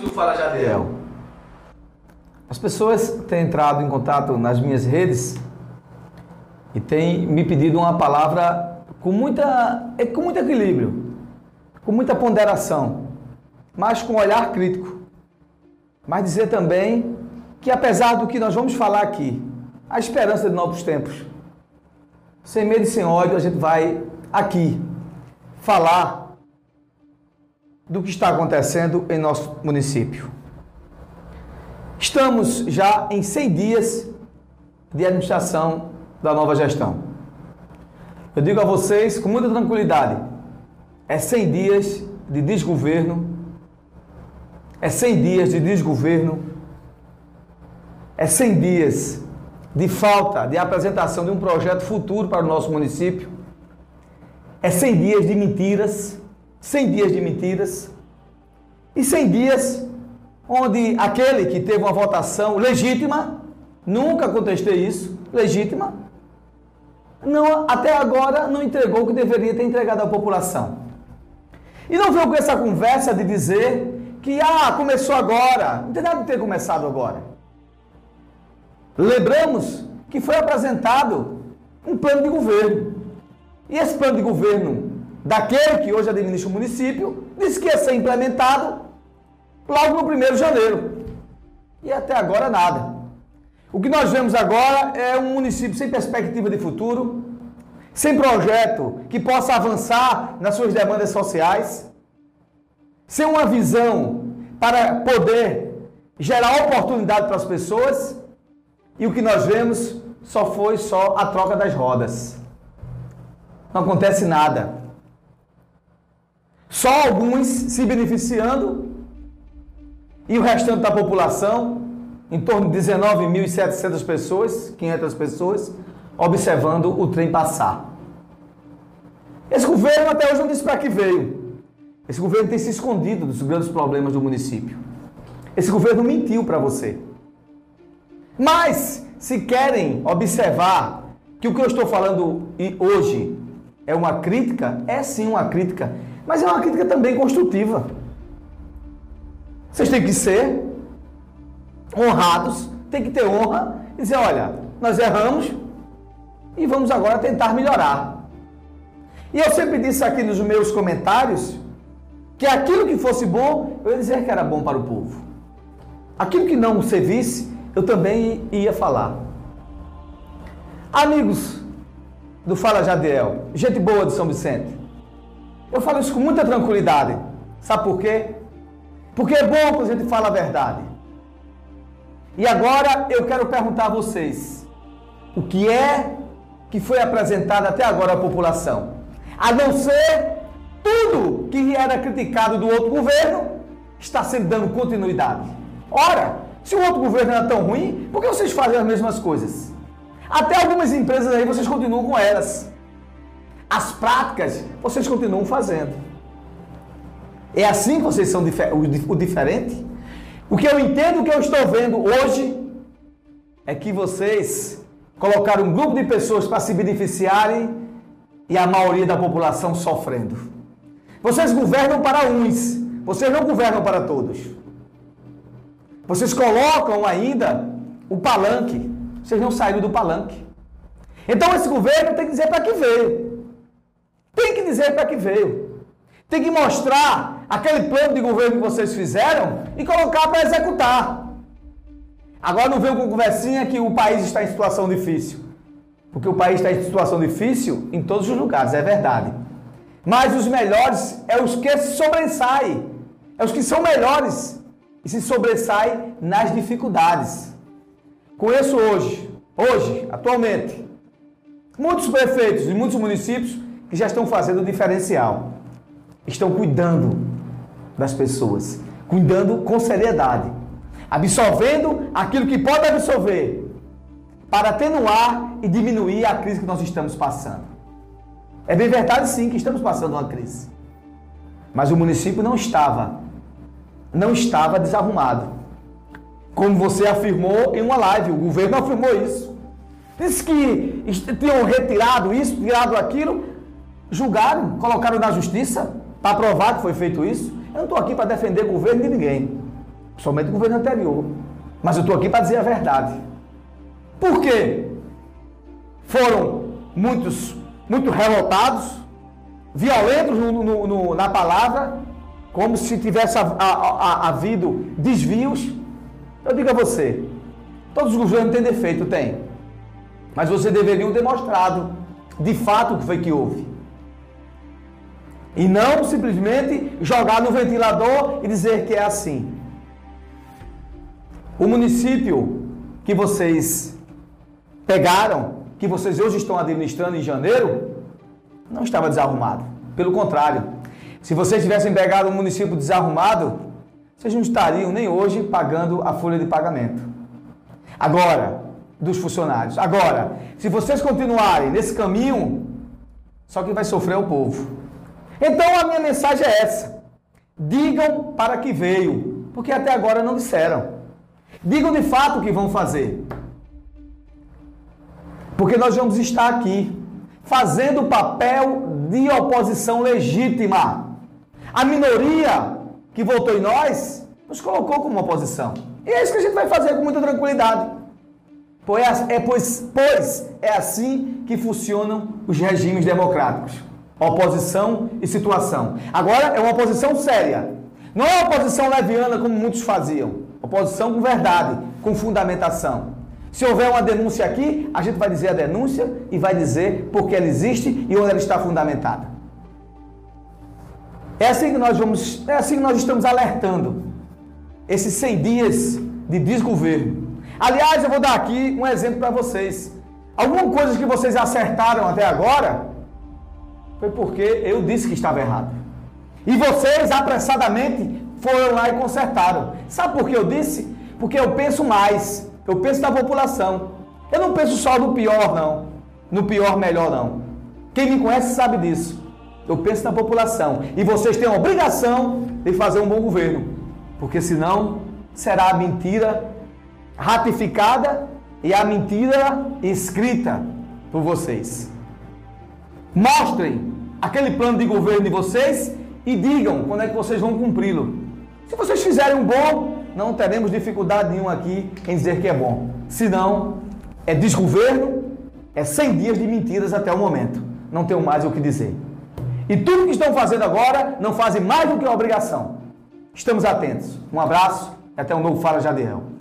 do Fala Jadiel. As pessoas têm entrado em contato nas minhas redes e têm me pedido uma palavra com, muita, é, com muito equilíbrio, com muita ponderação, mas com um olhar crítico. Mas dizer também que apesar do que nós vamos falar aqui, a esperança de novos tempos, sem medo e sem ódio, a gente vai aqui falar do que está acontecendo em nosso município. Estamos já em 100 dias de administração da nova gestão. Eu digo a vocês com muita tranquilidade: é 100 dias de desgoverno, é 100 dias de desgoverno, é 100 dias de falta de apresentação de um projeto futuro para o nosso município, é 100 dias de mentiras 100 dias de mentiras e 100 dias onde aquele que teve uma votação legítima, nunca contestei isso, legítima, não, até agora não entregou o que deveria ter entregado à população. E não veio com essa conversa de dizer que ah, começou agora. Não tem nada de ter começado agora. Lembramos que foi apresentado um plano de governo. E esse plano de governo daquele que hoje administra o município, disse que ia ser implementado logo no 1 de janeiro. E até agora nada. O que nós vemos agora é um município sem perspectiva de futuro, sem projeto que possa avançar nas suas demandas sociais, sem uma visão para poder gerar oportunidade para as pessoas. E o que nós vemos só foi só a troca das rodas. Não acontece nada. Só alguns se beneficiando e o restante da população, em torno de 19.700 pessoas, 500 pessoas, observando o trem passar. Esse governo até hoje não disse para que veio. Esse governo tem se escondido dos grandes problemas do município. Esse governo mentiu para você. Mas, se querem observar que o que eu estou falando hoje é uma crítica, é sim uma crítica mas é uma crítica também construtiva. Vocês têm que ser honrados, tem que ter honra e dizer: olha, nós erramos e vamos agora tentar melhorar. E eu sempre disse aqui nos meus comentários que aquilo que fosse bom, eu ia dizer que era bom para o povo. Aquilo que não servisse, eu também ia falar. Amigos do Fala Jadiel, gente boa de São Vicente, eu falo isso com muita tranquilidade. Sabe por quê? Porque é bom quando a gente fala a verdade. E agora eu quero perguntar a vocês: o que é que foi apresentado até agora à população? A não ser tudo que era criticado do outro governo, está sendo dando continuidade. Ora, se o outro governo era tão ruim, por que vocês fazem as mesmas coisas? Até algumas empresas aí vocês continuam com elas. As práticas vocês continuam fazendo. É assim que vocês são o diferente? O que eu entendo, o que eu estou vendo hoje, é que vocês colocaram um grupo de pessoas para se beneficiarem e a maioria da população sofrendo. Vocês governam para uns, vocês não governam para todos. Vocês colocam ainda o palanque, vocês não saíram do palanque. Então esse governo tem que dizer para que veio. Tem que dizer para que veio. Tem que mostrar aquele plano de governo que vocês fizeram e colocar para executar. Agora não veio com conversinha que o país está em situação difícil. Porque o país está em situação difícil em todos os lugares, é verdade. Mas os melhores é os que se sobressaem. É os que são melhores e se sobressaem nas dificuldades. Conheço hoje, hoje, atualmente, muitos prefeitos e muitos municípios que já estão fazendo o diferencial. Estão cuidando das pessoas, cuidando com seriedade, absorvendo aquilo que pode absorver para atenuar e diminuir a crise que nós estamos passando. É bem verdade sim que estamos passando uma crise. Mas o município não estava não estava desarrumado. Como você afirmou em uma live, o governo afirmou isso. Disse que tinham retirado isso, tirado aquilo, julgaram, colocaram na justiça para provar que foi feito isso. Eu não estou aqui para defender o governo de ninguém. somente o governo anterior. Mas eu estou aqui para dizer a verdade. Por quê? Foram muitos, muito revoltados, violentos no, no, no, na palavra, como se tivesse havido desvios. Eu digo a você, todos os governos têm defeito, tem. Mas você deveria ter mostrado de fato o que foi que houve. E não simplesmente jogar no ventilador e dizer que é assim. O município que vocês pegaram, que vocês hoje estão administrando em janeiro, não estava desarrumado. Pelo contrário, se vocês tivessem pegado um município desarrumado, vocês não estariam nem hoje pagando a folha de pagamento. Agora, dos funcionários. Agora, se vocês continuarem nesse caminho, só quem vai sofrer é o povo. Então a minha mensagem é essa: digam para que veio, porque até agora não disseram. Digam de fato o que vão fazer. Porque nós vamos estar aqui fazendo o papel de oposição legítima. A minoria que votou em nós nos colocou como oposição. E é isso que a gente vai fazer com muita tranquilidade. Pois é, pois, pois é assim que funcionam os regimes democráticos. Oposição e situação. Agora é uma oposição séria. Não é uma oposição leviana como muitos faziam. Oposição com verdade, com fundamentação. Se houver uma denúncia aqui, a gente vai dizer a denúncia e vai dizer por que ela existe e onde ela está fundamentada. É assim que nós vamos, é assim que nós estamos alertando esses 100 dias de desgoverno. Aliás, eu vou dar aqui um exemplo para vocês. Algumas coisas que vocês acertaram até agora foi porque eu disse que estava errado. E vocês apressadamente foram lá e consertaram. Sabe por que eu disse? Porque eu penso mais. Eu penso na população. Eu não penso só no pior, não. No pior, melhor, não. Quem me conhece sabe disso. Eu penso na população. E vocês têm a obrigação de fazer um bom governo. Porque senão será a mentira ratificada e a mentira escrita por vocês. Mostrem aquele plano de governo de vocês e digam quando é que vocês vão cumpri-lo. Se vocês fizerem um bom, não teremos dificuldade nenhuma aqui em dizer que é bom. Se não, é desgoverno, é 100 dias de mentiras até o momento. Não tenho mais o que dizer. E tudo que estão fazendo agora não fazem mais do que a obrigação. Estamos atentos. Um abraço e até um novo Fala Jadiel.